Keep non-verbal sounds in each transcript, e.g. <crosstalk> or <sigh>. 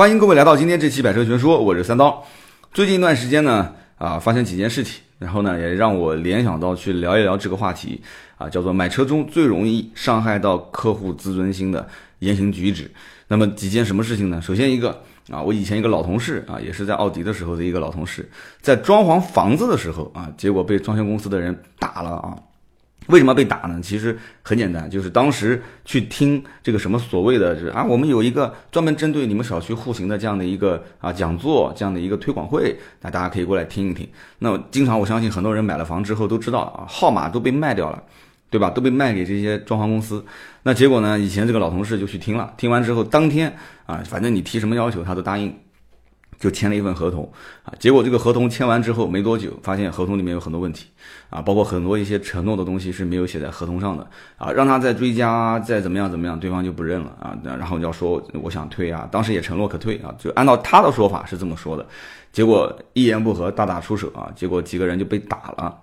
欢迎各位来到今天这期百车全说，我是三刀。最近一段时间呢，啊，发生几件事情，然后呢，也让我联想到去聊一聊这个话题，啊，叫做买车中最容易伤害到客户自尊心的言行举止。那么几件什么事情呢？首先一个啊，我以前一个老同事啊，也是在奥迪的时候的一个老同事，在装潢房子的时候啊，结果被装修公司的人打了啊。为什么被打呢？其实很简单，就是当时去听这个什么所谓的，是啊，我们有一个专门针对你们小区户型的这样的一个啊讲座，这样的一个推广会，那大家可以过来听一听。那经常我相信很多人买了房之后都知道啊，号码都被卖掉了，对吧？都被卖给这些装潢公司。那结果呢，以前这个老同事就去听了，听完之后当天啊，反正你提什么要求他都答应。就签了一份合同啊，结果这个合同签完之后没多久，发现合同里面有很多问题啊，包括很多一些承诺的东西是没有写在合同上的啊，让他再追加再怎么样怎么样，对方就不认了啊，然后要说我想退啊，当时也承诺可退啊，就按照他的说法是这么说的，结果一言不合大打出手啊，结果几个人就被打了。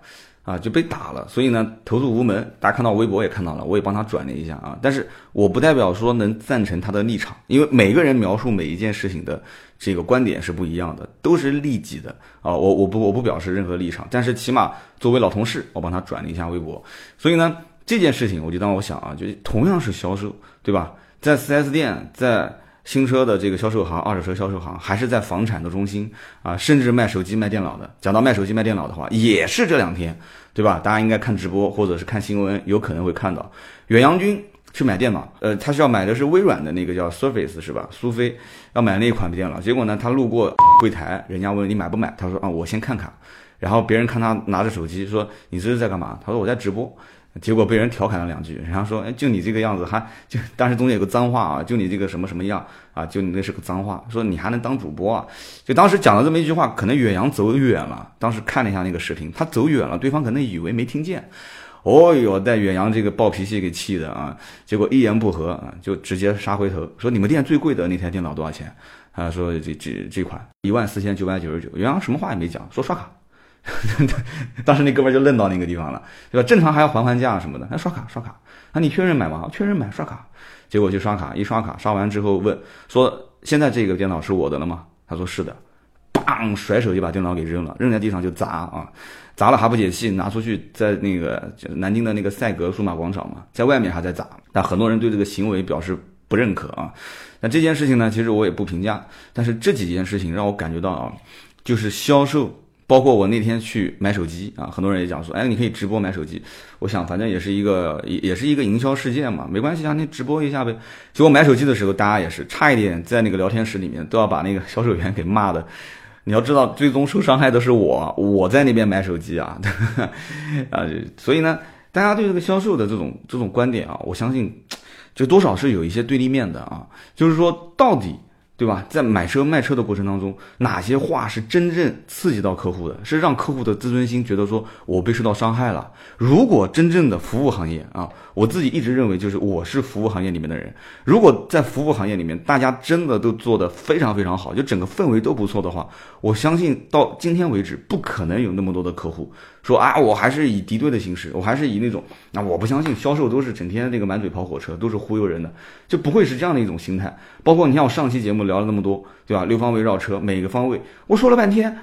啊，就被打了，所以呢，投诉无门。大家看到微博也看到了，我也帮他转了一下啊。但是我不代表说能赞成他的立场，因为每个人描述每一件事情的这个观点是不一样的，都是利己的啊。我我不我不表示任何立场，但是起码作为老同事，我帮他转了一下微博。所以呢，这件事情我就当我想啊，就同样是销售，对吧？在 4S 店，在新车的这个销售行、二手车销售行，还是在房产的中心啊，甚至卖手机、卖电脑的。讲到卖手机、卖电脑的话，也是这两天，对吧？大家应该看直播或者是看新闻，有可能会看到远洋军去买电脑，呃，他是要买的是微软的那个叫 Surface 是吧？苏菲要买那一款电脑，结果呢，他路过柜台，人家问你买不买，他说啊，我先看看。然后别人看他拿着手机，说你这是在干嘛？他说我在直播。结果被人调侃了两句，人家说：“哎，就你这个样子，还就当时中间有个脏话啊，就你这个什么什么样啊，就你那是个脏话，说你还能当主播啊？”就当时讲了这么一句话，可能远洋走远了。当时看了一下那个视频，他走远了，对方可能以为没听见。哦哟，带远洋这个暴脾气给气的啊！结果一言不合啊，就直接杀回头，说：“你们店最贵的那台电脑多少钱？”他，说这这这款一万四千九百九十九。远洋什么话也没讲，说刷卡。<laughs> 当时那哥们就愣到那个地方了，对吧？正常还要还还价什么的，还刷卡刷卡。那，你确认买吗？确认买，刷卡。结果去刷卡，一刷卡，刷完之后问说：“现在这个电脑是我的了吗？”他说：“是的。”砰，甩手就把电脑给扔了，扔在地上就砸啊，砸了还不解气，拿出去在那个南京的那个赛格数码广场嘛，在外面还在砸。但很多人对这个行为表示不认可啊。那这件事情呢，其实我也不评价，但是这几件事情让我感觉到啊，就是销售。包括我那天去买手机啊，很多人也讲说，哎，你可以直播买手机。我想，反正也是一个，也也是一个营销事件嘛，没关系啊，你直播一下呗。结果买手机的时候，大家也是差一点在那个聊天室里面都要把那个销售员给骂的。你要知道，最终受伤害的是我，我在那边买手机啊，<laughs> 啊，所以呢，大家对这个销售的这种这种观点啊，我相信，就多少是有一些对立面的啊，就是说到底。对吧？在买车卖车的过程当中，哪些话是真正刺激到客户的，是让客户的自尊心觉得说我被受到伤害了？如果真正的服务行业啊，我自己一直认为就是我是服务行业里面的人。如果在服务行业里面，大家真的都做得非常非常好，就整个氛围都不错的话，我相信到今天为止，不可能有那么多的客户。说啊，我还是以敌对的形式，我还是以那种，那我不相信销售都是整天那个满嘴跑火车，都是忽悠人的，就不会是这样的一种心态。包括你看我上期节目聊了那么多，对吧？六方位绕车，每个方位，我说了半天，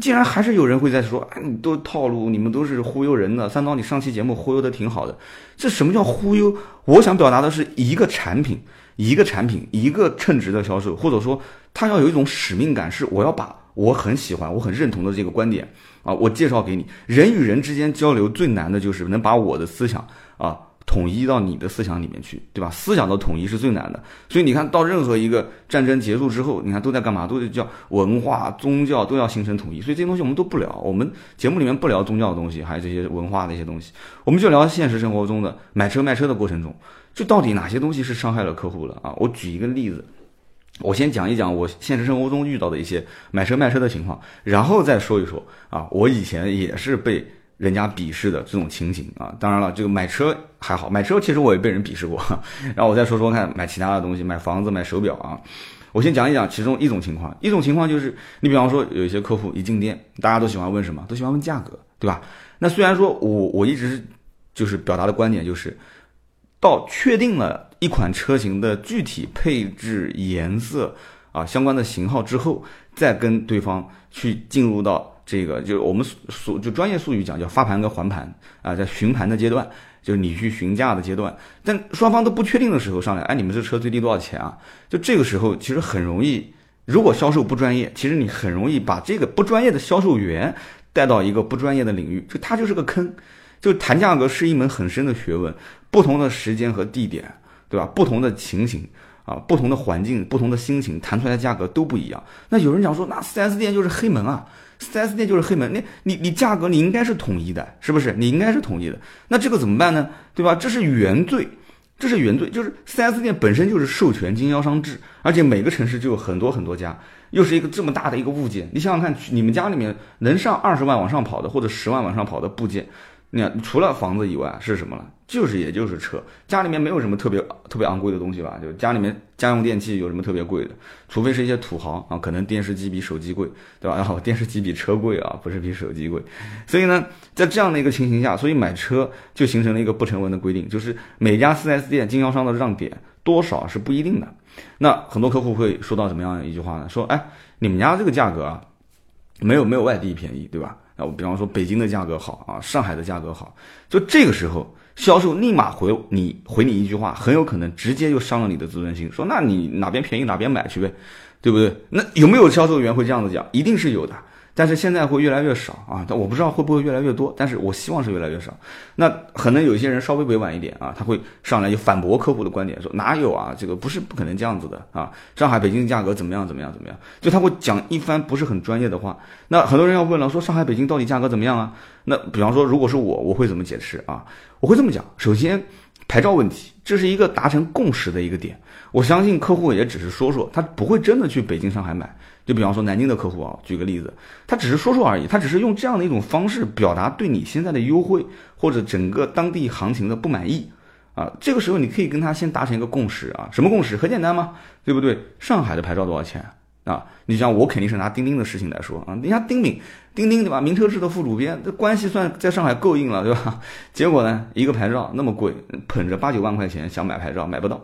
竟然还是有人会在说，啊，你都套路，你们都是忽悠人的。三刀，你上期节目忽悠的挺好的，这什么叫忽悠？我想表达的是一个产品，一个产品，一个称职的销售，或者说他要有一种使命感，是我要把我很喜欢、我很认同的这个观点。啊，我介绍给你，人与人之间交流最难的就是能把我的思想啊统一到你的思想里面去，对吧？思想的统一是最难的。所以你看到任何一个战争结束之后，你看都在干嘛？都是叫文化、宗教都要形成统一。所以这些东西我们都不聊，我们节目里面不聊宗教的东西，还有这些文化的一些东西，我们就聊现实生活中的买车卖车的过程中，就到底哪些东西是伤害了客户了啊？我举一个例子。我先讲一讲我现实生活中遇到的一些买车卖车的情况，然后再说一说啊，我以前也是被人家鄙视的这种情形啊。当然了，这个买车还好，买车其实我也被人鄙视过。<laughs> 然后我再说说看买其他的东西，买房子、买手表啊。我先讲一讲其中一种情况，一种情况就是你比方说有一些客户一进店，大家都喜欢问什么？都喜欢问价格，对吧？那虽然说我我一直就是表达的观点就是，到确定了。一款车型的具体配置、颜色啊相关的型号之后，再跟对方去进入到这个，就是我们所就专业术语讲叫发盘跟还盘啊，在询盘的阶段，就是你去询价的阶段，但双方都不确定的时候上来，哎，你们这车最低多少钱啊？就这个时候其实很容易，如果销售不专业，其实你很容易把这个不专业的销售员带到一个不专业的领域，就他就是个坑。就谈价格是一门很深的学问，不同的时间和地点，对吧？不同的情形啊，不同的环境，不同的心情，谈出来的价格都不一样。那有人讲说，那 4S 店就是黑门啊四 S 店就是黑门。那你你价格你应该是统一的，是不是？你应该是统一的。那这个怎么办呢？对吧？这是原罪，这是原罪。就是四 S 店本身就是授权经销商制，而且每个城市就有很多很多家，又是一个这么大的一个物件。你想想看，你们家里面能上二十万往上跑的，或者十万往上跑的部件。你看，除了房子以外是什么了？就是也就是车，家里面没有什么特别特别昂贵的东西吧？就家里面家用电器有什么特别贵的？除非是一些土豪啊，可能电视机比手机贵，对吧？然后电视机比车贵啊，不是比手机贵。所以呢，在这样的一个情形下，所以买车就形成了一个不成文的规定，就是每家 4S 店经销商的让点多少是不一定的。那很多客户会说到什么样一句话呢？说，哎，你们家这个价格啊，没有没有外地便宜，对吧？啊，我比方说北京的价格好啊，上海的价格好，就这个时候，销售立马回你回你一句话，很有可能直接就伤了你的自尊心，说那你哪边便宜哪边买去呗，对不对？那有没有销售员会这样子讲？一定是有的。但是现在会越来越少啊，但我不知道会不会越来越多，但是我希望是越来越少。那可能有一些人稍微委婉一点啊，他会上来就反驳客户的观点，说哪有啊，这个不是不可能这样子的啊，上海、北京的价格怎么样怎么样怎么样，就他会讲一番不是很专业的话。那很多人要问了，说上海、北京到底价格怎么样啊？那比方说，如果是我，我会怎么解释啊？我会这么讲，首先牌照问题，这是一个达成共识的一个点，我相信客户也只是说说，他不会真的去北京、上海买。就比方说南京的客户啊，举个例子，他只是说说而已，他只是用这样的一种方式表达对你现在的优惠或者整个当地行情的不满意啊。这个时候你可以跟他先达成一个共识啊，什么共识？很简单嘛，对不对？上海的牌照多少钱啊？你像我肯定是拿钉钉的事情来说啊，人家丁敏，钉钉对吧？名车志的副主编，这关系算在上海够硬了，对吧？结果呢，一个牌照那么贵，捧着八九万块钱想买牌照买不到，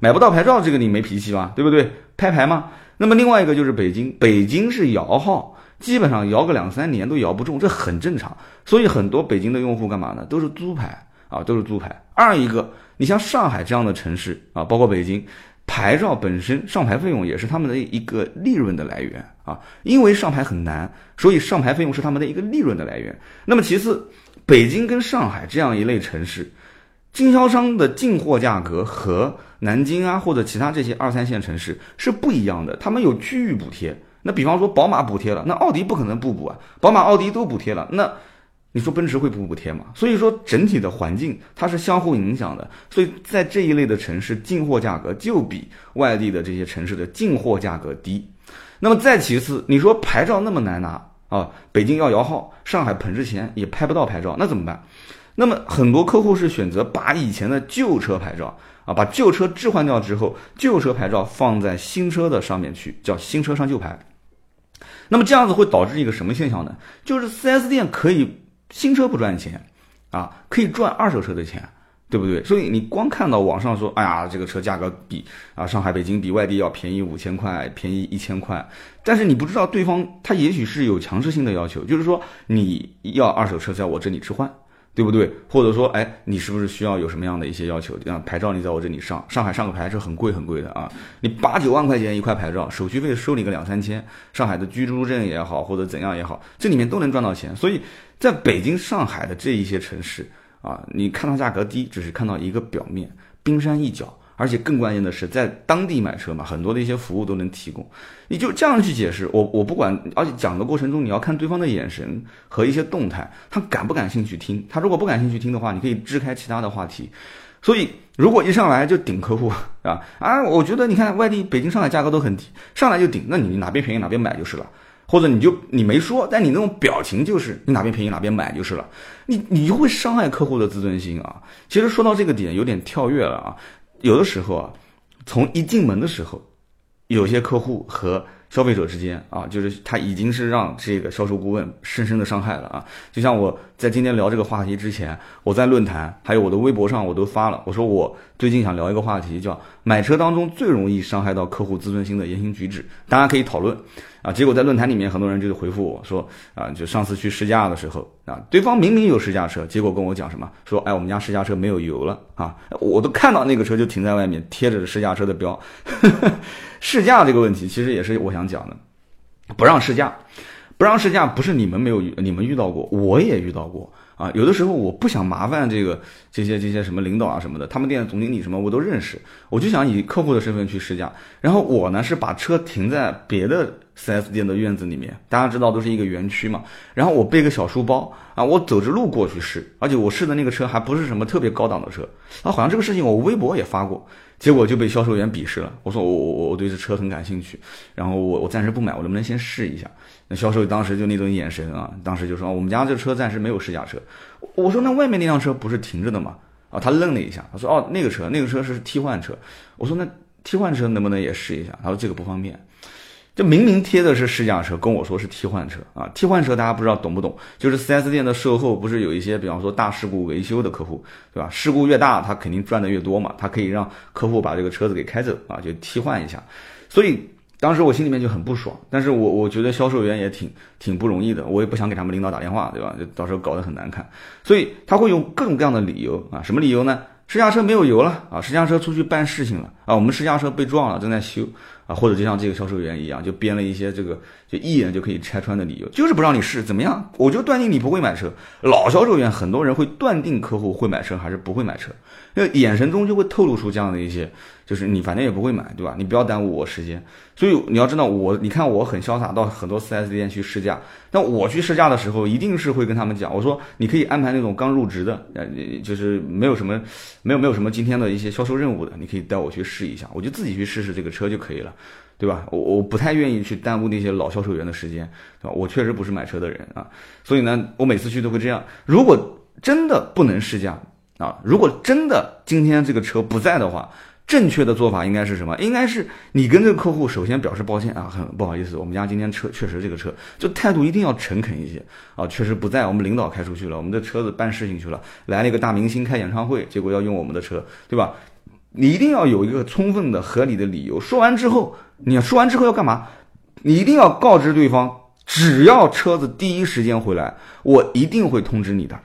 买不到牌照，这个你没脾气吧？对不对？拍牌吗？那么另外一个就是北京，北京是摇号，基本上摇个两三年都摇不中，这很正常。所以很多北京的用户干嘛呢？都是租牌啊，都是租牌。二一个，你像上海这样的城市啊，包括北京，牌照本身上牌费用也是他们的一个利润的来源啊。因为上牌很难，所以上牌费用是他们的一个利润的来源。那么其次，北京跟上海这样一类城市，经销商的进货价格和。南京啊，或者其他这些二三线城市是不一样的，他们有区域补贴。那比方说宝马补贴了，那奥迪不可能不补啊。宝马、奥迪都补贴了，那你说奔驰会不补贴吗？所以说整体的环境它是相互影响的。所以在这一类的城市，进货价格就比外地的这些城市的进货价格低。那么再其次，你说牌照那么难拿啊，北京要摇号，上海捧着钱也拍不到牌照，那怎么办？那么很多客户是选择把以前的旧车牌照。啊，把旧车置换掉之后，旧车牌照放在新车的上面去，叫新车上旧牌。那么这样子会导致一个什么现象呢？就是 4S 店可以新车不赚钱，啊，可以赚二手车的钱，对不对？所以你光看到网上说，哎呀，这个车价格比啊上海、北京比外地要便宜五千块，便宜一千块，但是你不知道对方他也许是有强制性的要求，就是说你要二手车在我这里置换。对不对？或者说，哎，你是不是需要有什么样的一些要求？啊牌照你在我这里上，上海上个牌是很贵很贵的啊！你八九万块钱一块牌照，手续费收你个两三千，上海的居住证也好，或者怎样也好，这里面都能赚到钱。所以，在北京、上海的这一些城市啊，你看到价格低，只是看到一个表面，冰山一角。而且更关键的是，在当地买车嘛，很多的一些服务都能提供。你就这样去解释，我我不管，而且讲的过程中你要看对方的眼神和一些动态，他感不感兴趣听。他如果不感兴趣听的话，你可以支开其他的话题。所以如果一上来就顶客户啊啊，我觉得你看外地北京、上海价格都很低，上来就顶，那你哪边便宜哪边买就是了。或者你就你没说，但你那种表情就是你哪边便宜哪边买就是了。你你就会伤害客户的自尊心啊。其实说到这个点，有点跳跃了啊。有的时候啊，从一进门的时候，有些客户和消费者之间啊，就是他已经是让这个销售顾问深深的伤害了啊。就像我在今天聊这个话题之前，我在论坛还有我的微博上我都发了，我说我最近想聊一个话题，叫买车当中最容易伤害到客户自尊心的言行举止，大家可以讨论啊。结果在论坛里面很多人就回复我说啊，就上次去试驾的时候啊，对方明明有试驾车，结果跟我讲什么说，哎，我们家试驾车没有油了啊，我都看到那个车就停在外面贴着试驾车的标。<laughs> 试驾这个问题，其实也是我想讲的，不让试驾，不让试驾，不是你们没有你们遇到过，我也遇到过啊。有的时候我不想麻烦这个这些这些什么领导啊什么的，他们店总经理什么我都认识，我就想以客户的身份去试驾。然后我呢是把车停在别的 4S 店的院子里面，大家知道都是一个园区嘛。然后我背个小书包啊，我走着路过去试，而且我试的那个车还不是什么特别高档的车啊。好像这个事情我微博也发过。结果就被销售员鄙视了。我说我我我对这车很感兴趣，然后我我暂时不买，我能不能先试一下？那销售当时就那种眼神啊，当时就说我们家这车暂时没有试驾车。我说那外面那辆车不是停着的吗？啊，他愣了一下，他说哦那个车那个车是替换车。我说那替换车能不能也试一下？他说这个不方便。就明明贴的是试驾车，跟我说是替换车啊！替换车大家不知道懂不懂？就是 4S 店的售后不是有一些，比方说大事故维修的客户，对吧？事故越大，他肯定赚的越多嘛，他可以让客户把这个车子给开走啊，就替换一下。所以当时我心里面就很不爽，但是我我觉得销售员也挺挺不容易的，我也不想给他们领导打电话，对吧？就到时候搞得很难看，所以他会用各种各样的理由啊，什么理由呢？试驾车没有油了啊，试驾车出去办事情了啊，我们试驾车被撞了，正在修。啊，或者就像这个销售员一样，就编了一些这个就一眼就可以拆穿的理由，就是不让你试，怎么样？我就断定你不会买车。老销售员很多人会断定客户会买车还是不会买车，那眼神中就会透露出这样的一些，就是你反正也不会买，对吧？你不要耽误我时间。所以你要知道，我你看我很潇洒，到很多 4S 店去试驾。那我去试驾的时候，一定是会跟他们讲，我说你可以安排那种刚入职的，呃，就是没有什么没有没有什么今天的一些销售任务的，你可以带我去试一下，我就自己去试试这个车就可以了。对吧？我我不太愿意去耽误那些老销售员的时间，对吧？我确实不是买车的人啊，所以呢，我每次去都会这样。如果真的不能试驾啊，如果真的今天这个车不在的话，正确的做法应该是什么？应该是你跟这个客户首先表示抱歉啊，很不好意思，我们家今天车确实这个车就态度一定要诚恳一些啊，确实不在，我们领导开出去了，我们的车子办事情去了，来了一个大明星开演唱会，结果要用我们的车，对吧？你一定要有一个充分的、合理的理由。说完之后，你说完之后要干嘛？你一定要告知对方，只要车子第一时间回来，我一定会通知你的。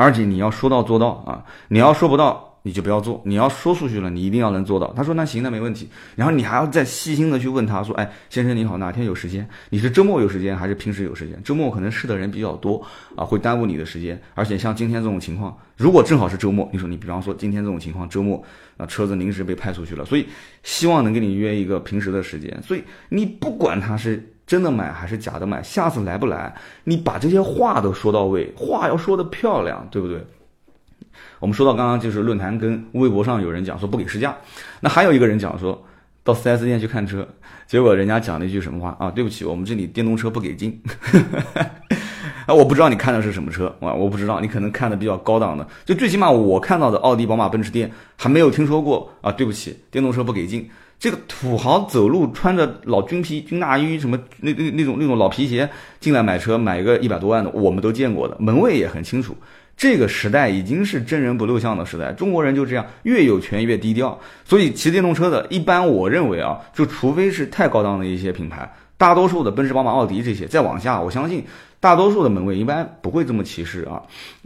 而且你要说到做到啊！你要说不到。你就不要做，你要说出去了，你一定要能做到。他说那行，那没问题。然后你还要再细心的去问他说，哎，先生你好，哪天有时间？你是周末有时间还是平时有时间？周末可能试的人比较多啊，会耽误你的时间。而且像今天这种情况，如果正好是周末，你说你比方说今天这种情况，周末啊车子临时被派出去了，所以希望能跟你约一个平时的时间。所以你不管他是真的买还是假的买，下次来不来，你把这些话都说到位，话要说的漂亮，对不对？我们说到刚刚就是论坛跟微博上有人讲说不给试驾，那还有一个人讲说到 4S 店去看车，结果人家讲了一句什么话啊？对不起，我们这里电动车不给进。<laughs> 啊，我不知道你看的是什么车啊？我不知道，你可能看的比较高档的，就最起码我看到的奥迪、宝马、奔驰店还没有听说过啊。对不起，电动车不给进。这个土豪走路穿着老军皮、军大衣什么那那那种那种老皮鞋进来买车，买个一百多万的，我们都见过的，门卫也很清楚。这个时代已经是真人不露相的时代，中国人就这样，越有权越低调。所以骑电动车的，一般我认为啊，就除非是太高档的一些品牌，大多数的奔驰、宝马、奥迪这些，再往下，我相信大多数的门卫一般不会这么歧视啊，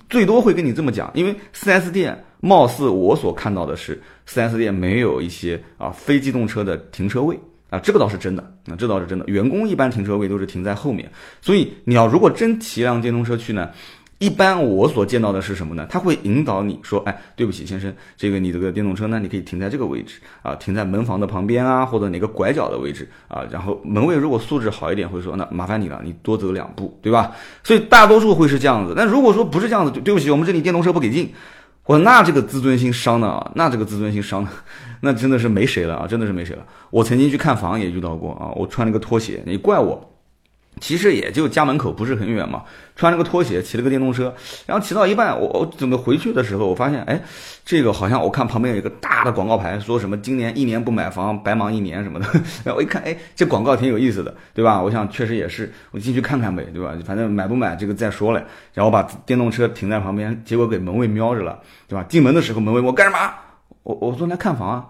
最多会跟你这么讲，因为 4S 店貌似我所看到的是，4S 店没有一些啊非机动车的停车位啊，这个倒是真的，那这倒是真的，员工一般停车位都是停在后面，所以你要如果真骑辆电动车去呢？一般我所见到的是什么呢？他会引导你说：“哎，对不起，先生，这个你这个电动车呢，你可以停在这个位置啊，停在门房的旁边啊，或者哪个拐角的位置啊。”然后门卫如果素质好一点，会说：“那麻烦你了，你多走两步，对吧？”所以大多数会是这样子。那如果说不是这样子，对不起，我们这里电动车不给进，我那这个自尊心伤的啊，那这个自尊心伤的，<laughs> 那真的是没谁了啊，真的是没谁了。我曾经去看房也遇到过啊，我穿了个拖鞋，你怪我。其实也就家门口不是很远嘛，穿了个拖鞋，骑了个电动车，然后骑到一半，我我准备回去的时候，我发现，哎，这个好像我看旁边有一个大的广告牌，说什么今年一年不买房白忙一年什么的，然 <laughs> 后我一看，哎，这广告挺有意思的，对吧？我想确实也是，我进去看看呗，对吧？反正买不买这个再说了。然后把电动车停在旁边，结果给门卫瞄着了，对吧？进门的时候门卫我干什么？我我说来看房啊，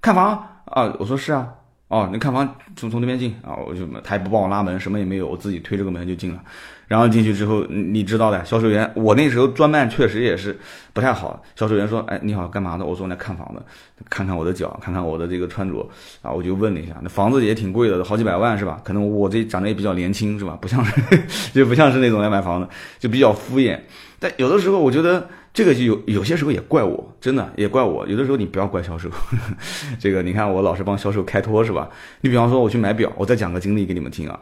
看房啊，我说是啊。哦，你看房从从那边进啊，我就他也不帮我拉门，什么也没有，我自己推这个门就进了。然后进去之后，你知道的，销售员，我那时候专卖确实也是不太好。销售员说：“哎，你好，干嘛的？”我说：“来看房子，看看我的脚，看看我的这个穿着。”啊，我就问了一下，那房子也挺贵的，好几百万是吧？可能我这长得也比较年轻是吧？不像是，<laughs> 就不像是那种来买房子，就比较敷衍。但有的时候我觉得。这个就有有些时候也怪我，真的也怪我。有的时候你不要怪销售，<laughs> 这个你看我老是帮销售开脱是吧？你比方说我去买表，我再讲个经历给你们听啊。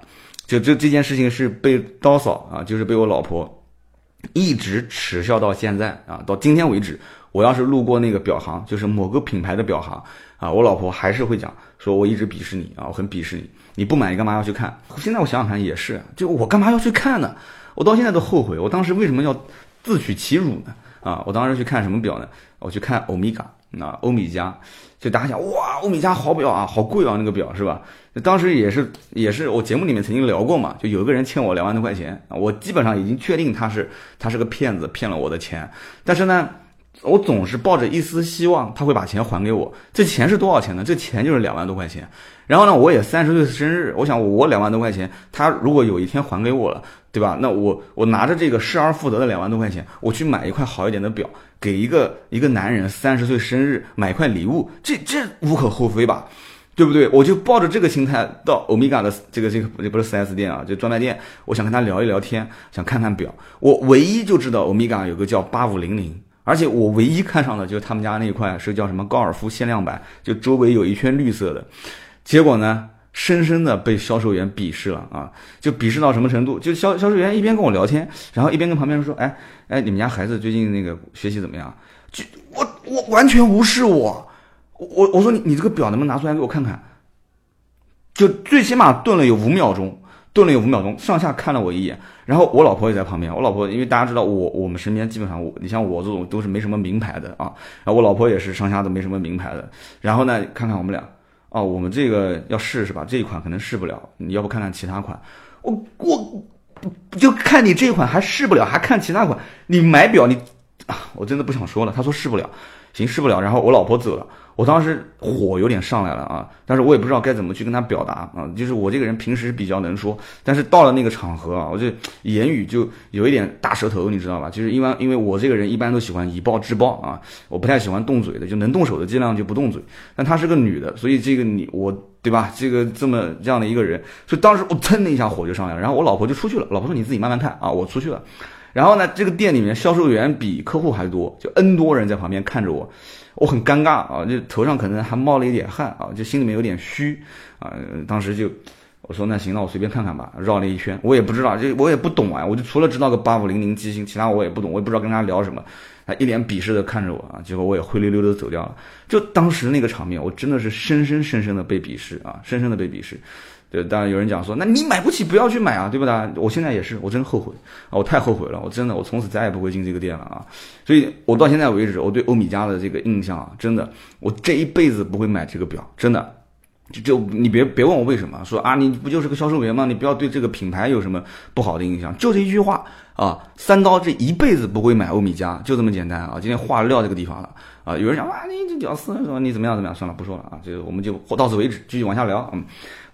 就这这件事情是被刀嫂啊，就是被我老婆一直耻笑到现在啊，到今天为止，我要是路过那个表行，就是某个品牌的表行啊，我老婆还是会讲，说我一直鄙视你啊，我很鄙视你，你不买你干嘛要去看？现在我想想看也是，就我干嘛要去看呢？我到现在都后悔，我当时为什么要自取其辱呢？啊，我当时去看什么表呢？我去看欧米伽，那欧米伽，就大家想，哇，欧米伽好表啊，好贵啊，那个表是吧？当时也是也是我节目里面曾经聊过嘛，就有一个人欠我两万多块钱，我基本上已经确定他是他是个骗子，骗了我的钱，但是呢，我总是抱着一丝希望他会把钱还给我。这钱是多少钱呢？这钱就是两万多块钱。然后呢，我也三十岁生日，我想我两万多块钱，他如果有一天还给我了。对吧？那我我拿着这个失而复得的两万多块钱，我去买一块好一点的表，给一个一个男人三十岁生日买一块礼物，这这无可厚非吧？对不对？我就抱着这个心态到欧米伽的这个这个不是四 S 店啊，就专卖店，我想跟他聊一聊天，想看看表。我唯一就知道欧米伽有个叫八五零零，而且我唯一看上的就是他们家那块是叫什么高尔夫限量版，就周围有一圈绿色的。结果呢？深深的被销售员鄙视了啊！就鄙视到什么程度？就销销售员一边跟我聊天，然后一边跟旁边说：“哎哎，你们家孩子最近那个学习怎么样？”就我我完全无视我，我我说你你这个表能不能拿出来给我看看？就最起码顿了有五秒钟，顿了有五秒钟，上下看了我一眼，然后我老婆也在旁边。我老婆因为大家知道我我们身边基本上我你像我这种都是没什么名牌的啊，然后我老婆也是上下都没什么名牌的。然后呢，看看我们俩。哦，我们这个要试是吧？这一款可能试不了，你要不看看其他款？我我就看你这一款还试不了，还看其他款？你买表你啊，我真的不想说了。他说试不了，行试不了。然后我老婆走了。我当时火有点上来了啊，但是我也不知道该怎么去跟她表达啊。就是我这个人平时比较能说，但是到了那个场合啊，我就言语就有一点大舌头，你知道吧？就是因为因为我这个人一般都喜欢以暴制暴啊，我不太喜欢动嘴的，就能动手的尽量就不动嘴。但她是个女的，所以这个你我对吧？这个这么这样的一个人，所以当时我噌的一下火就上来了。然后我老婆就出去了，老婆说你自己慢慢看啊，我出去了。然后呢，这个店里面销售员比客户还多，就 N 多人在旁边看着我。我很尴尬啊，就头上可能还冒了一点汗啊，就心里面有点虚啊。当时就我说那行，那我随便看看吧。绕了一圈，我也不知道，就我也不懂啊。我就除了知道个八五零零机芯，其他我也不懂，我也不知道跟他聊什么。他一脸鄙视的看着我啊，结果我也灰溜溜的走掉了。就当时那个场面，我真的是深深深深的被鄙视啊，深深的被鄙视。对，当然有人讲说，那你买不起不要去买啊，对不对？我现在也是，我真后悔啊，我太后悔了，我真的，我从此再也不会进这个店了啊。所以，我到现在为止，我对欧米茄的这个印象啊，真的，我这一辈子不会买这个表，真的。就就你别别问我为什么，说啊，你不就是个销售员吗？你不要对这个品牌有什么不好的印象，就这一句话啊。三刀这一辈子不会买欧米茄，就这么简单啊。今天话撂这个地方了啊，有人讲啊，你这屌丝说你怎么样怎么样，算了不说了啊，这个我们就到此为止，继续往下聊，嗯。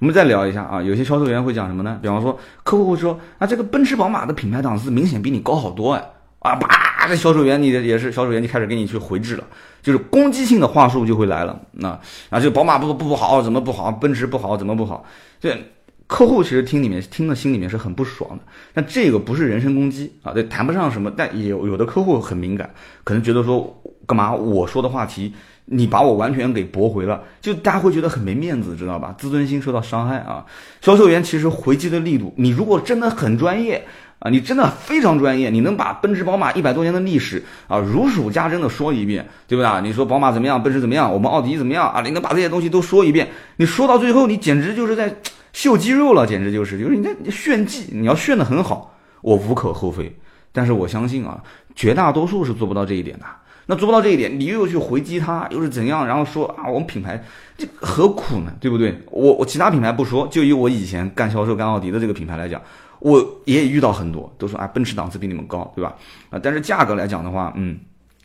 我们再聊一下啊，有些销售员会讲什么呢？比方说，客户会说啊，这个奔驰、宝马的品牌档次明显比你高好多哎，啊，叭，这销售员你也是销售员，就开始给你去回质了，就是攻击性的话术就会来了。那啊，就宝马不不不好，怎么不好？奔驰不好，怎么不好？对客户其实听里面听的心里面是很不爽的。但这个不是人身攻击啊，对谈不上什么。但有有的客户很敏感，可能觉得说干嘛我说的话题。你把我完全给驳回了，就大家会觉得很没面子，知道吧？自尊心受到伤害啊！销售员其实回击的力度，你如果真的很专业啊，你真的非常专业，你能把奔驰、宝马一百多年的历史啊如数家珍的说一遍，对不对？你说宝马怎么样，奔驰怎么样，我们奥迪怎么样啊？你能把这些东西都说一遍，你说到最后，你简直就是在秀肌肉了，简直就是就是你在炫技，你要炫得很好，我无可厚非。但是我相信啊，绝大多数是做不到这一点的。那做不到这一点，你又去回击他，又是怎样？然后说啊，我们品牌这何苦呢？对不对？我我其他品牌不说，就以我以前干销售干奥迪的这个品牌来讲，我也遇到很多，都说啊，奔驰档次比你们高，对吧？啊，但是价格来讲的话，嗯，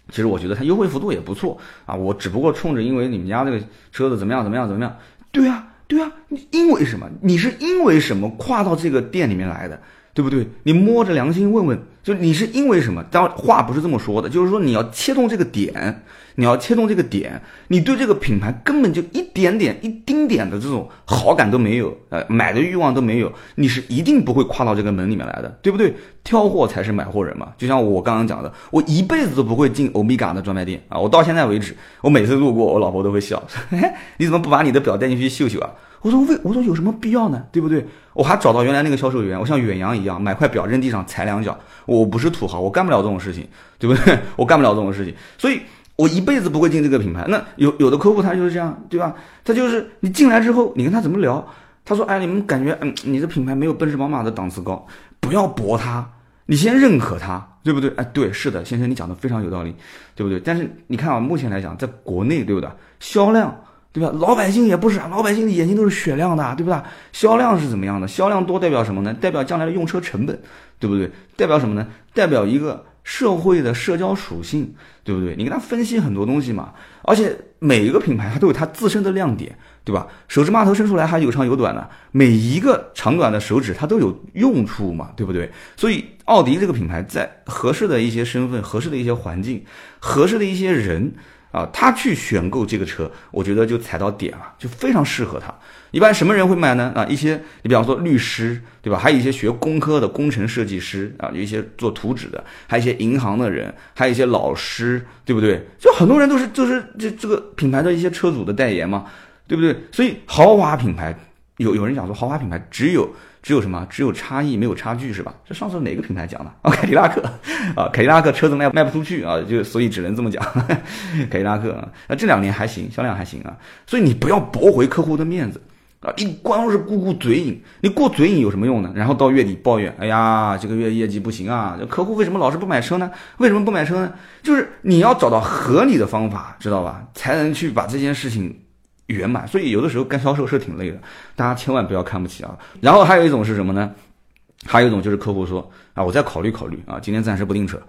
其实我觉得它优惠幅度也不错啊。我只不过冲着因为你们家这个车子怎么样怎么样怎么样？对啊，对啊，因为什么？你是因为什么跨到这个店里面来的？对不对？你摸着良心问问，就你是因为什么？当然话不是这么说的，就是说你要切中这个点，你要切中这个点，你对这个品牌根本就一点点、一丁点的这种好感都没有，呃，买的欲望都没有，你是一定不会跨到这个门里面来的，对不对？挑货才是买货人嘛。就像我刚刚讲的，我一辈子都不会进欧米伽的专卖店啊，我到现在为止，我每次路过，我老婆都会笑，说：<laughs> “你怎么不把你的表带进去秀秀啊？”我说为我说有什么必要呢？对不对？我还找到原来那个销售员，我像远洋一样买块表扔地上踩两脚。我不是土豪，我干不了这种事情，对不对？<laughs> 我干不了这种事情，所以我一辈子不会进这个品牌。那有有的客户他就是这样，对吧？他就是你进来之后，你跟他怎么聊？他说：“哎，你们感觉嗯，你的品牌没有奔驰宝马的档次高，不要驳他，你先认可他，对不对？”哎，对，是的，先生，你讲的非常有道理，对不对？但是你看啊，目前来讲，在国内，对不对？销量。对吧？老百姓也不是啊，老百姓的眼睛都是雪亮的，对不对？销量是怎么样的？销量多代表什么呢？代表将来的用车成本，对不对？代表什么呢？代表一个社会的社交属性，对不对？你跟他分析很多东西嘛。而且每一个品牌它都有它自身的亮点，对吧？手指码头伸出来还有长有短的，每一个长短的手指它都有用处嘛，对不对？所以奥迪这个品牌在合适的一些身份、合适的一些环境、合适的一些人。啊，他去选购这个车，我觉得就踩到点了，就非常适合他。一般什么人会买呢？啊，一些你比方说律师，对吧？还有一些学工科的工程设计师啊，有一些做图纸的，还有一些银行的人，还有一些老师，对不对？就很多人都是就是这这个品牌的一些车主的代言嘛，对不对？所以豪华品牌有有人讲说豪华品牌只有。只有什么？只有差异，没有差距，是吧？这上次哪个平台讲的？<laughs> 哦，凯迪拉克啊，凯迪拉克车子卖卖不出去啊，就所以只能这么讲。<laughs> 凯迪拉克啊，那这两年还行，销量还行啊。所以你不要驳回客户的面子啊！你光是顾顾嘴瘾，你过嘴瘾有什么用呢？然后到月底抱怨，哎呀，这个月业绩不行啊，这客户为什么老是不买车呢？为什么不买车呢？就是你要找到合理的方法，知道吧？才能去把这件事情。圆满，所以有的时候干销售是挺累的，大家千万不要看不起啊。然后还有一种是什么呢？还有一种就是客户说啊，我再考虑考虑啊，今天暂时不订车。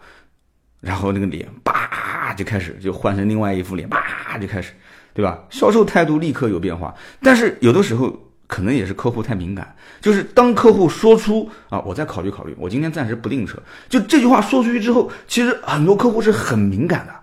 然后那个脸叭就开始就换成另外一副脸，叭就开始，对吧？销售态度立刻有变化。但是有的时候可能也是客户太敏感，就是当客户说出啊，我再考虑考虑，我今天暂时不订车，就这句话说出去之后，其实很多客户是很敏感的，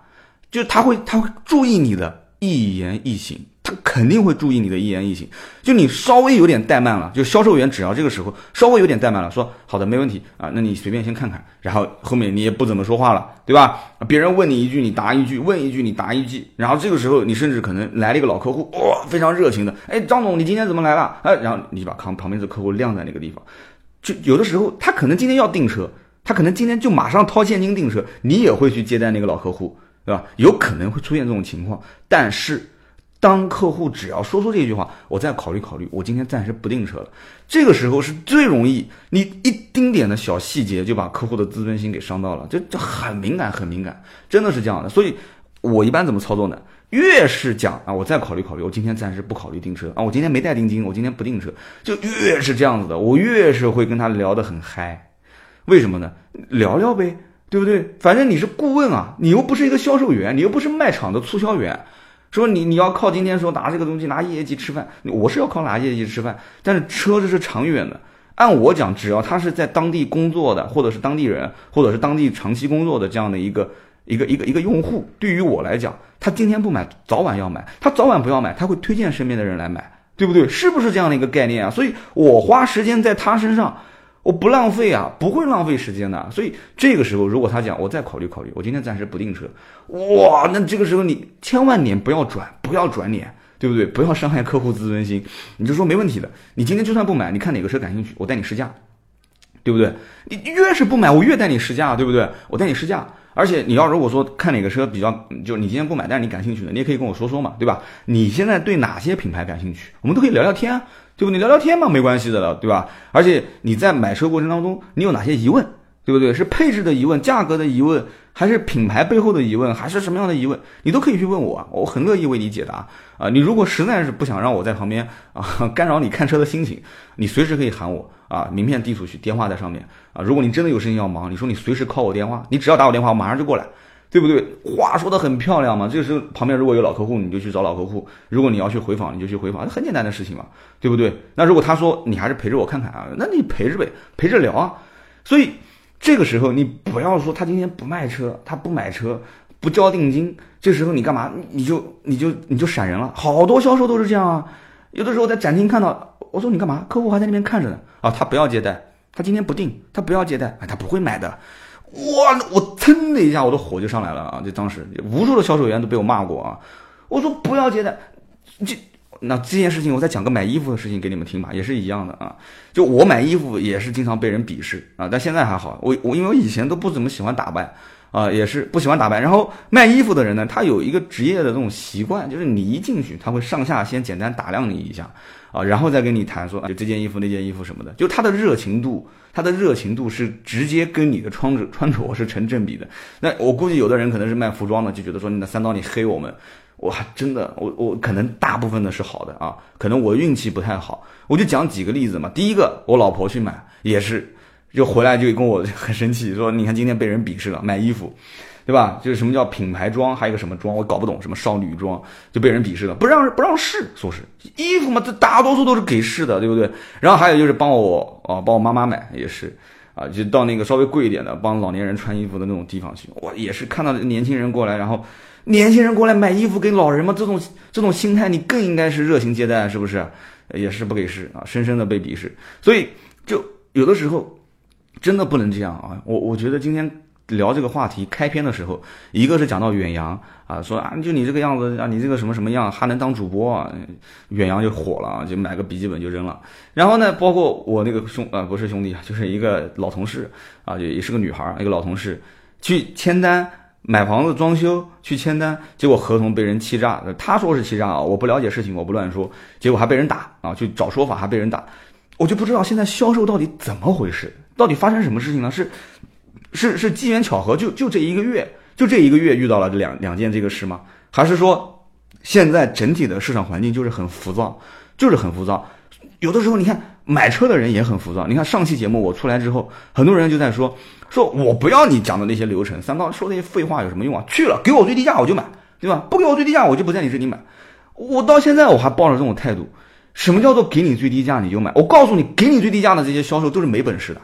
就他会他会注意你的一言一行。他肯定会注意你的一言一行，就你稍微有点怠慢了，就销售员只要这个时候稍微有点怠慢了，说好的没问题啊，那你随便先看看，然后后面你也不怎么说话了，对吧？别人问你一句你答一句，问一句你答一句，然后这个时候你甚至可能来了一个老客户，哇，非常热情的，哎，张总你今天怎么来了？哎，然后你把旁旁边的客户晾在那个地方，就有的时候他可能今天要订车，他可能今天就马上掏现金订车，你也会去接待那个老客户，对吧？有可能会出现这种情况，但是。当客户只要说出这句话，我再考虑考虑，我今天暂时不订车了。这个时候是最容易，你一丁点的小细节就把客户的自尊心给伤到了，就就很敏感，很敏感，真的是这样的。所以，我一般怎么操作呢？越是讲啊，我再考虑考虑，我今天暂时不考虑订车啊，我今天没带定金，我今天不订车，就越是这样子的，我越是会跟他聊得很嗨。为什么呢？聊聊呗，对不对？反正你是顾问啊，你又不是一个销售员，你又不是卖场的促销员。说你你要靠今天说拿这个东西拿业绩吃饭，我是要靠拿业绩吃饭，但是车子是长远的。按我讲，只要他是在当地工作的，或者是当地人，或者是当地长期工作的这样的一个一个一个一个用户，对于我来讲，他今天不买，早晚要买；他早晚不要买，他会推荐身边的人来买，对不对？是不是这样的一个概念啊？所以我花时间在他身上。我不浪费啊，不会浪费时间的。所以这个时候，如果他讲我再考虑考虑，我今天暂时不订车，哇，那这个时候你千万年不要转，不要转脸，对不对？不要伤害客户自尊心，你就说没问题的。你今天就算不买，你看哪个车感兴趣，我带你试驾，对不对？你越是不买，我越带你试驾，对不对？我带你试驾，而且你要如果说看哪个车比较，就你今天不买，但是你感兴趣的，你也可以跟我说说嘛，对吧？你现在对哪些品牌感兴趣？我们都可以聊聊天啊。对不对？聊聊天嘛，没关系的了，对吧？而且你在买车过程当中，你有哪些疑问，对不对？是配置的疑问、价格的疑问，还是品牌背后的疑问，还是什么样的疑问，你都可以去问我，我很乐意为你解答啊。你如果实在是不想让我在旁边啊干扰你看车的心情，你随时可以喊我啊，名片递出去，电话在上面啊。如果你真的有事情要忙，你说你随时 call 我电话，你只要打我电话，我马上就过来。对不对？话说的很漂亮嘛。这个时候旁边如果有老客户，你就去找老客户；如果你要去回访，你就去回访，很简单的事情嘛，对不对？那如果他说你还是陪着我看看啊，那你陪着呗，陪着聊啊。所以这个时候你不要说他今天不卖车，他不买车，不交定金，这时候你干嘛？你就你就你就闪人了。好多销售都是这样啊。有的时候在展厅看到，我说你干嘛？客户还在那边看着呢啊，他不要接待，他今天不定，他不要接待，哎，他不会买的。哇！我噌的一下，我的火就上来了啊！就当时无数的销售员都被我骂过啊！我说不要接待，这那这件事情，我再讲个买衣服的事情给你们听吧，也是一样的啊！就我买衣服也是经常被人鄙视啊，但现在还好，我我因为我以前都不怎么喜欢打扮啊，也是不喜欢打扮。然后卖衣服的人呢，他有一个职业的这种习惯，就是你一进去，他会上下先简单打量你一下啊，然后再跟你谈说啊就这件衣服那件衣服什么的，就他的热情度。他的热情度是直接跟你的穿着穿着是成正比的。那我估计有的人可能是卖服装的，就觉得说你那三刀你黑我们，哇真的我我可能大部分的是好的啊，可能我运气不太好。我就讲几个例子嘛。第一个，我老婆去买也是，就回来就跟我 <laughs> 很生气，说你看今天被人鄙视了，买衣服。对吧？就是什么叫品牌装，还有一个什么装，我搞不懂。什么少女装就被人鄙视了，不让不让试，说是衣服嘛，这大多数都是给试的，对不对？然后还有就是帮我啊，帮我妈妈买也是啊，就到那个稍微贵一点的，帮老年人穿衣服的那种地方去，我也是看到年轻人过来，然后年轻人过来买衣服给老人嘛，这种这种心态你更应该是热情接待，是不是？也是不给试啊，深深的被鄙视。所以就有的时候真的不能这样啊，我我觉得今天。聊这个话题开篇的时候，一个是讲到远洋啊，说啊，就你这个样子啊，你这个什么什么样还能当主播啊？远洋就火了啊，就买个笔记本就扔了。然后呢，包括我那个兄啊，不是兄弟啊，就是一个老同事啊，就也是个女孩，一个老同事去签单买房子装修去签单，结果合同被人欺诈，他说是欺诈啊，我不了解事情，我不乱说，结果还被人打啊，去找说法还被人打，我就不知道现在销售到底怎么回事，到底发生什么事情呢？是？是是机缘巧合，就就这一个月，就这一个月遇到了两两件这个事吗？还是说，现在整体的市场环境就是很浮躁，就是很浮躁。有的时候你看买车的人也很浮躁。你看上期节目我出来之后，很多人就在说，说我不要你讲的那些流程，三刀说那些废话有什么用啊？去了给我最低价我就买，对吧？不给我最低价我就不在你这里买。我到现在我还抱着这种态度。什么叫做给你最低价你就买？我告诉你，给你最低价的这些销售都是没本事的。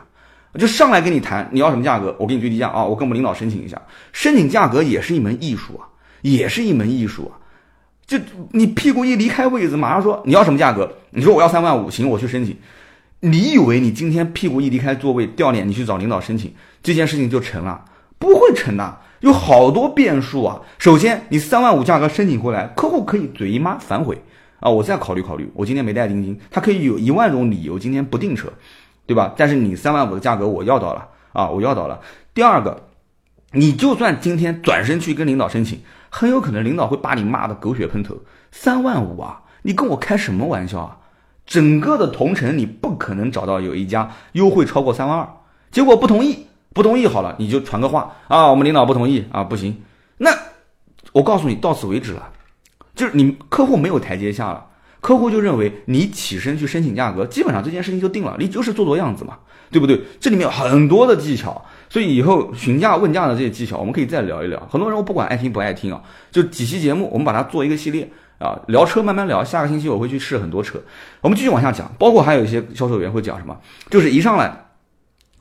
就上来跟你谈，你要什么价格，我给你最低价啊！我跟我们领导申请一下，申请价格也是一门艺术啊，也是一门艺术啊。就你屁股一离开位子，马上说你要什么价格？你说我要三万五，行，我去申请。你以为你今天屁股一离开座位掉脸，你去找领导申请这件事情就成了？不会成的，有好多变数啊。首先，你三万五价格申请回来，客户可以嘴一抹反悔啊，我再考虑考虑。我今天没带定金，他可以有一万种理由今天不订车。对吧？但是你三万五的价格我要到了啊，我要到了。第二个，你就算今天转身去跟领导申请，很有可能领导会把你骂的狗血喷头。三万五啊，你跟我开什么玩笑啊？整个的同城你不可能找到有一家优惠超过三万二。结果不同意，不同意好了，你就传个话啊，我们领导不同意啊，不行。那我告诉你，到此为止了，就是你客户没有台阶下了。客户就认为你起身去申请价格，基本上这件事情就定了，你就是做做样子嘛，对不对？这里面有很多的技巧，所以以后询价问价的这些技巧，我们可以再聊一聊。很多人我不管爱听不爱听啊，就几期节目，我们把它做一个系列啊，聊车慢慢聊。下个星期我会去试很多车，我们继续往下讲。包括还有一些销售员会讲什么，就是一上来，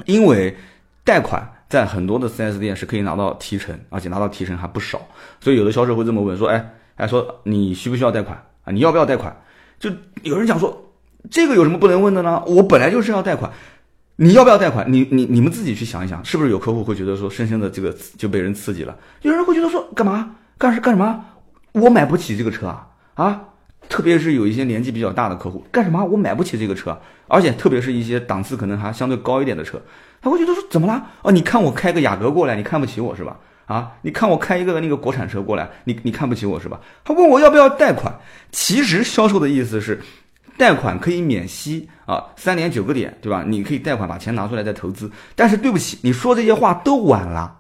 因为贷款在很多的 4S 店是可以拿到提成，而且拿到提成还不少，所以有的销售会这么问说，哎哎，说你需不需要贷款啊？你要不要贷款？就有人讲说，这个有什么不能问的呢？我本来就是要贷款，你要不要贷款？你你你们自己去想一想，是不是有客户会觉得说，深深的这个就被人刺激了？有人会觉得说，干嘛干是干什么？我买不起这个车啊啊！特别是有一些年纪比较大的客户，干什么？我买不起这个车，而且特别是一些档次可能还相对高一点的车，他会觉得说，怎么啦？哦，你看我开个雅阁过来，你看不起我是吧？啊，你看我开一个那个国产车过来，你你看不起我是吧？他问我要不要贷款，其实销售的意思是，贷款可以免息啊，三点九个点，对吧？你可以贷款把钱拿出来再投资。但是对不起，你说这些话都晚了，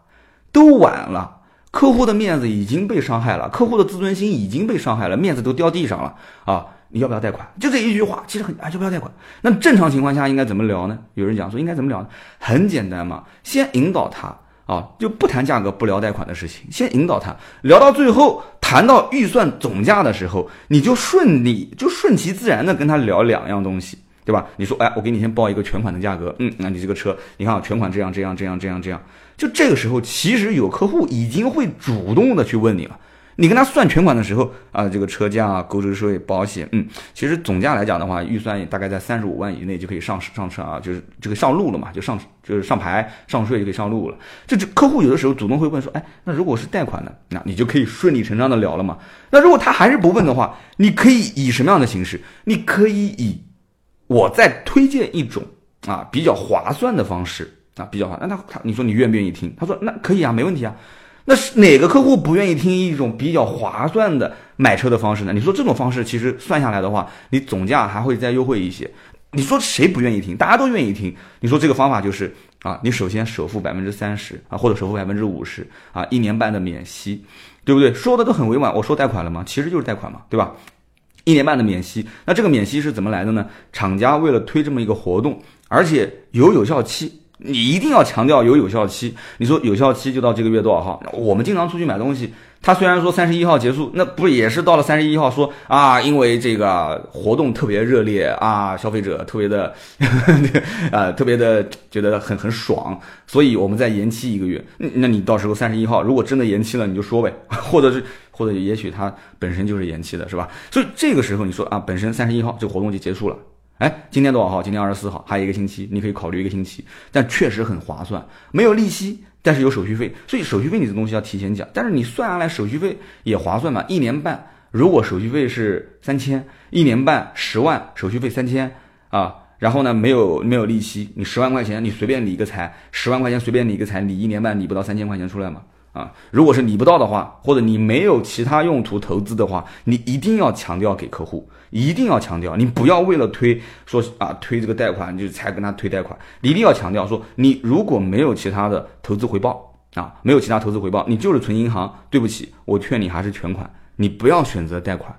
都晚了。客户的面子已经被伤害了，客户的自尊心已经被伤害了，面子都掉地上了啊！你要不要贷款？就这一句话，其实很啊，要不要贷款？那正常情况下应该怎么聊呢？有人讲说应该怎么聊呢？很简单嘛，先引导他啊，就不谈价格，不聊贷款的事情，先引导他聊到最后，谈到预算总价的时候，你就顺利就顺其自然的跟他聊两样东西。对吧？你说，哎，我给你先报一个全款的价格，嗯，那你这个车，你看啊，全款这样这样这样这样这样，就这个时候，其实有客户已经会主动的去问你了。你跟他算全款的时候啊，这个车价、购置税、保险，嗯，其实总价来讲的话，预算大概在三十五万以内就可以上上车啊，就是这个上路了嘛，就上就是上牌上税就可以上路了。这这客户有的时候主动会问说，哎，那如果是贷款的，那你就可以顺理成章的聊了嘛。那如果他还是不问的话，你可以以什么样的形式？你可以以我再推荐一种啊比较划算的方式啊比较划，那他他你说你愿不愿意听？他说那可以啊，没问题啊。那是哪个客户不愿意听一种比较划算的买车的方式呢？你说这种方式其实算下来的话，你总价还会再优惠一些。你说谁不愿意听？大家都愿意听。你说这个方法就是啊，你首先首付百分之三十啊，或者首付百分之五十啊，一年半的免息，对不对？说的都很委婉。我说贷款了吗？其实就是贷款嘛，对吧？一年半的免息，那这个免息是怎么来的呢？厂家为了推这么一个活动，而且有有效期，你一定要强调有有效期。你说有效期就到这个月多少号？我们经常出去买东西，他虽然说三十一号结束，那不也是到了三十一号说啊，因为这个活动特别热烈啊，消费者特别的，<laughs> 啊，特别的觉得很很爽，所以我们再延期一个月。那你到时候三十一号如果真的延期了，你就说呗，<laughs> 或者是。或者也许它本身就是延期的，是吧？所以这个时候你说啊，本身三十一号这个活动就结束了，哎，今天多少号？今天二十四号，还有一个星期，你可以考虑一个星期，但确实很划算，没有利息，但是有手续费，所以手续费你的东西要提前讲。但是你算下来手续费也划算嘛？一年半，如果手续费是三千，一年半十万，手续费三千啊，然后呢没有没有利息，你十万块钱你随便理一个财，十万块钱随便理个财，理一年半理不到三千块钱出来嘛？啊，如果是你不到的话，或者你没有其他用途投资的话，你一定要强调给客户，一定要强调，你不要为了推说啊推这个贷款就才跟他推贷款，你一定要强调说，你如果没有其他的投资回报啊，没有其他投资回报，你就是存银行，对不起，我劝你还是全款，你不要选择贷款，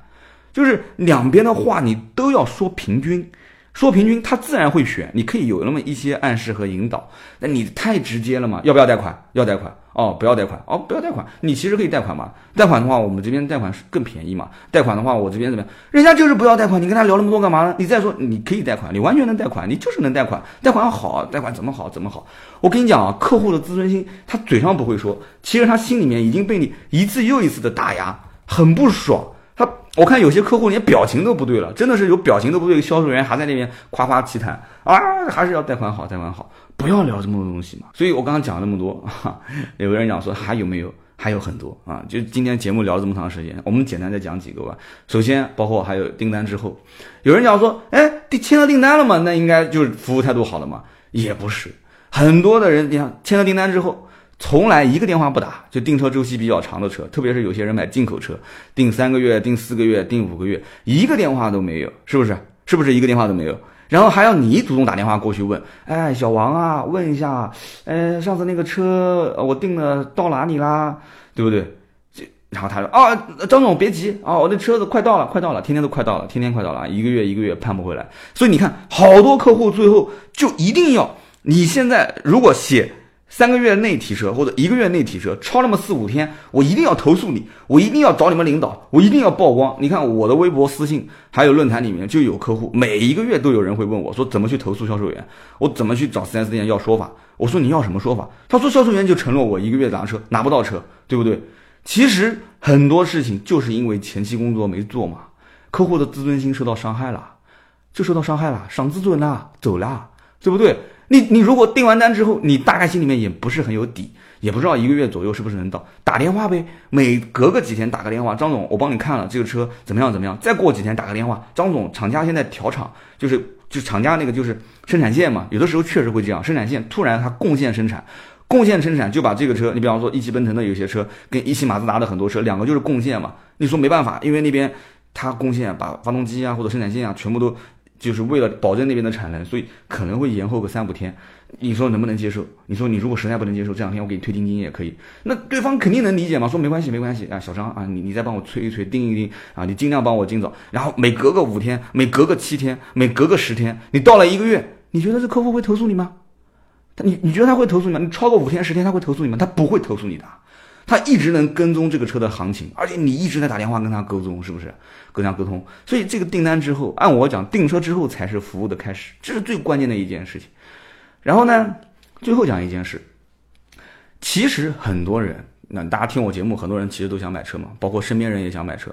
就是两边的话你都要说平均。说平均，他自然会选。你可以有那么一些暗示和引导。那你太直接了嘛？要不要贷款？要贷款哦，不要贷款哦，不要贷款。你其实可以贷款嘛？贷款的话，我们这边贷款是更便宜嘛？贷款的话，我这边怎么样？人家就是不要贷款，你跟他聊那么多干嘛呢？你再说你可以贷款，你完全能贷款，你就是能贷款。贷款好，贷款怎么好？怎么好？我跟你讲啊，客户的自尊心，他嘴上不会说，其实他心里面已经被你一次又一次的打压，很不爽。他我看有些客户连表情都不对了，真的是有表情都不对，销售员还在那边夸夸其谈啊，还是要贷款好，贷款好，不要聊这么多东西嘛。所以我刚刚讲了那么多，<laughs> 有个人讲说还有没有？还有很多啊，就今天节目聊了这么长时间，我们简单再讲几个吧。首先，包括还有订单之后，有人讲说，哎，签了订单了嘛，那应该就是服务态度好了嘛？也不是，很多的人你看签了订单之后。从来一个电话不打，就订车周期比较长的车，特别是有些人买进口车，订三个月、订四个月、订五个月，一个电话都没有，是不是？是不是一个电话都没有？然后还要你主动打电话过去问，哎，小王啊，问一下，呃，上次那个车我订了到哪里啦？对不对？这然后他说，啊，张总别急啊，我的车子快到了，快到了，天天都快到了，天天快到了，一个月一个月盼不回来。所以你看，好多客户最后就一定要，你现在如果写。三个月内提车或者一个月内提车，超那么四五天，我一定要投诉你，我一定要找你们领导，我一定要曝光。你看我的微博私信还有论坛里面就有客户，每一个月都有人会问我说怎么去投诉销售员，我怎么去找 4S 店要说法。我说你要什么说法？他说销售员就承诺我一个月拿车拿不到车，对不对？其实很多事情就是因为前期工作没做嘛，客户的自尊心受到伤害了，就受到伤害了，伤自尊了，走了，对不对？你你如果订完单之后，你大概心里面也不是很有底，也不知道一个月左右是不是能到，打电话呗，每隔个几天打个电话，张总，我帮你看了这个车怎么样怎么样，再过几天打个电话，张总，厂家现在调厂，就是就厂家那个就是生产线嘛，有的时候确实会这样，生产线突然它贡献生产，贡献生产就把这个车，你比方说一汽奔腾的有些车跟一汽马自达的很多车，两个就是贡献嘛，你说没办法，因为那边它贡献把发动机啊或者生产线啊全部都就是为了保证那边的产能，所以可能会延后个三五天。你说能不能接受？你说你如果实在不能接受，这两天我给你退定金也可以。那对方肯定能理解嘛？说没关系，没关系啊，小张啊，你你再帮我催一催，盯一盯啊，你尽量帮我尽早。然后每隔个五天，每隔个七天，每隔个十天，你到了一个月，你觉得这客户会投诉你吗？他你你觉得他会投诉你吗？你超过五天十天，他会投诉你吗？他不会投诉你的，他一直能跟踪这个车的行情，而且你一直在打电话跟他沟通，是不是？跟他沟通，所以这个订单之后，按我讲，订车之后才是服务的开始，这是最关键的一件事情。然后呢，最后讲一件事，其实很多人，那大家听我节目，很多人其实都想买车嘛，包括身边人也想买车。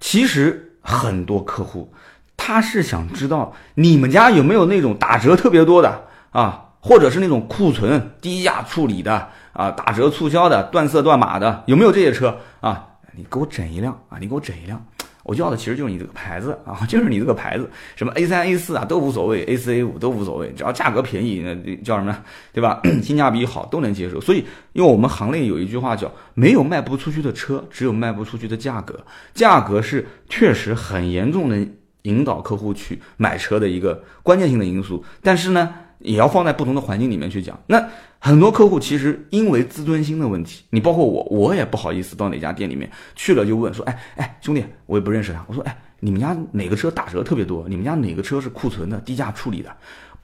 其实很多客户他是想知道你们家有没有那种打折特别多的啊，或者是那种库存低价处理的啊，打折促销的、断色断码的，有没有这些车啊？你给我整一辆啊，你给我整一辆。我要的其实就是你这个牌子啊，就是你这个牌子，什么 A 三 A 四啊都无所谓，A 四 A 五都无所谓，只要价格便宜，那叫什么，对吧？<clears throat> 性价比好都能接受。所以，因为我们行内有一句话叫“没有卖不出去的车，只有卖不出去的价格”，价格是确实很严重的引导客户去买车的一个关键性的因素。但是呢，也要放在不同的环境里面去讲。那很多客户其实因为自尊心的问题，你包括我，我也不好意思到哪家店里面去了就问说，哎哎，兄弟，我也不认识他，我说，哎，你们家哪个车打折特别多？你们家哪个车是库存的、低价处理的？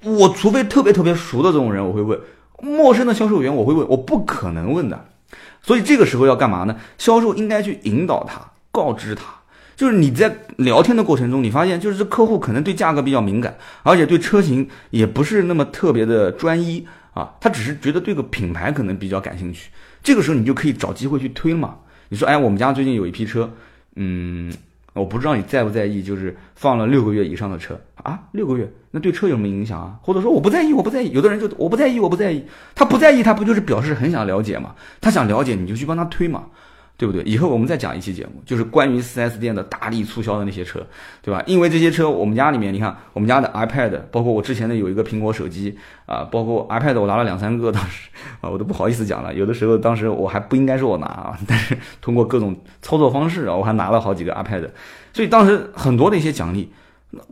我除非特别特别熟的这种人，我会问；陌生的销售员，我会问，我不可能问的。所以这个时候要干嘛呢？销售应该去引导他，告知他，就是你在聊天的过程中，你发现就是这客户可能对价格比较敏感，而且对车型也不是那么特别的专一。啊，他只是觉得对个品牌可能比较感兴趣，这个时候你就可以找机会去推嘛。你说，哎，我们家最近有一批车，嗯，我不知道你在不在意，就是放了六个月以上的车啊，六个月，那对车有什么影响啊？或者说我不在意，我不在意。有的人就我不在意，我不在意，他不在意，他不就是表示很想了解嘛？他想了解，你就去帮他推嘛。对不对？以后我们再讲一期节目，就是关于 4S 店的大力促销的那些车，对吧？因为这些车，我们家里面，你看我们家的 iPad，包括我之前的有一个苹果手机啊，包括 iPad，我拿了两三个，当时啊，我都不好意思讲了。有的时候，当时我还不应该是我拿啊，<laughs> 但是通过各种操作方式啊，我还拿了好几个 iPad，所以当时很多的一些奖励，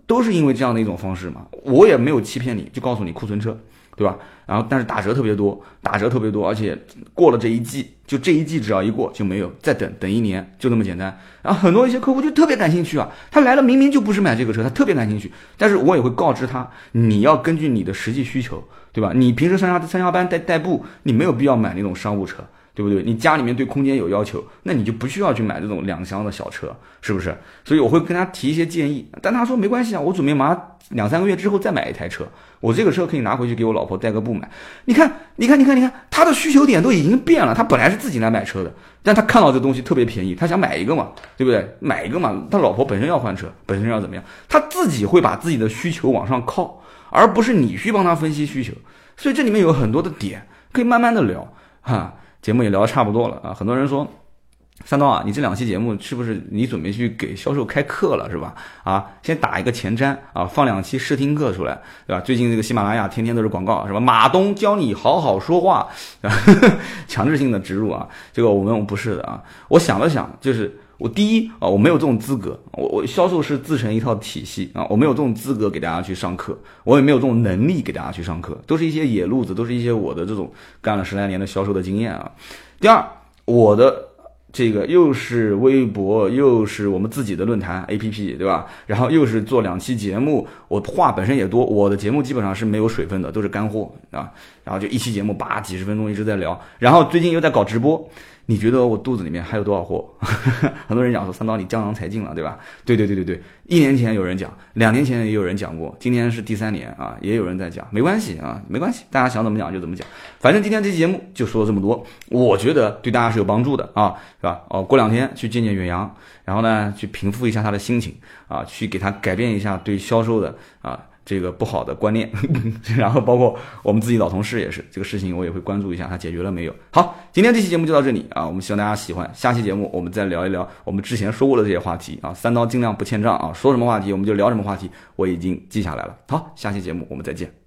都是因为这样的一种方式嘛。我也没有欺骗你，就告诉你库存车。对吧？然后但是打折特别多，打折特别多，而且过了这一季，就这一季只要一过就没有，再等等一年就那么简单。然后很多一些客户就特别感兴趣啊，他来了明明就不是买这个车，他特别感兴趣。但是我也会告知他，你要根据你的实际需求，对吧？你平时上下上下班代代步，你没有必要买那种商务车。对不对？你家里面对空间有要求，那你就不需要去买这种两厢的小车，是不是？所以我会跟他提一些建议，但他说没关系啊，我准备马上两三个月之后再买一台车，我这个车可以拿回去给我老婆代个步买。你看，你看，你看，你看，他的需求点都已经变了。他本来是自己来买车的，但他看到这东西特别便宜，他想买一个嘛，对不对？买一个嘛，他老婆本身要换车，本身要怎么样？他自己会把自己的需求往上靠，而不是你去帮他分析需求。所以这里面有很多的点可以慢慢的聊，哈。节目也聊得差不多了啊，很多人说，三刀啊，你这两期节目是不是你准备去给销售开课了是吧？啊，先打一个前瞻啊，放两期试听课出来，对吧？最近这个喜马拉雅天天都是广告是吧？马东教你好好说话啊，<laughs> 强制性的植入啊，这个我们不是的啊。我想了想，就是我第一啊，我没有这种资格，我我销售是自成一套体系啊，我没有这种资格给大家去上课，我也没有这种能力给大家去上课，都是一些野路子，都是一些我的这种干了十来年的销售的经验啊。第二，我的这个又是微博，又是我们自己的论坛 APP，对吧？然后又是做两期节目，我话本身也多，我的节目基本上是没有水分的，都是干货啊。然后就一期节目叭几十分钟一直在聊，然后最近又在搞直播。你觉得我肚子里面还有多少货？<laughs> 很多人讲说三刀你江郎才尽了，对吧？对对对对对，一年前有人讲，两年前也有人讲过，今年是第三年啊，也有人在讲，没关系啊，没关系，大家想怎么讲就怎么讲，反正今天这期节目就说了这么多，我觉得对大家是有帮助的啊，是吧？哦，过两天去见见远洋，然后呢去平复一下他的心情啊，去给他改变一下对销售的啊。这个不好的观念，<laughs> 然后包括我们自己老同事也是，这个事情我也会关注一下，他解决了没有？好，今天这期节目就到这里啊，我们希望大家喜欢。下期节目我们再聊一聊我们之前说过的这些话题啊，三刀尽量不欠账啊，说什么话题我们就聊什么话题，我已经记下来了。好，下期节目我们再见。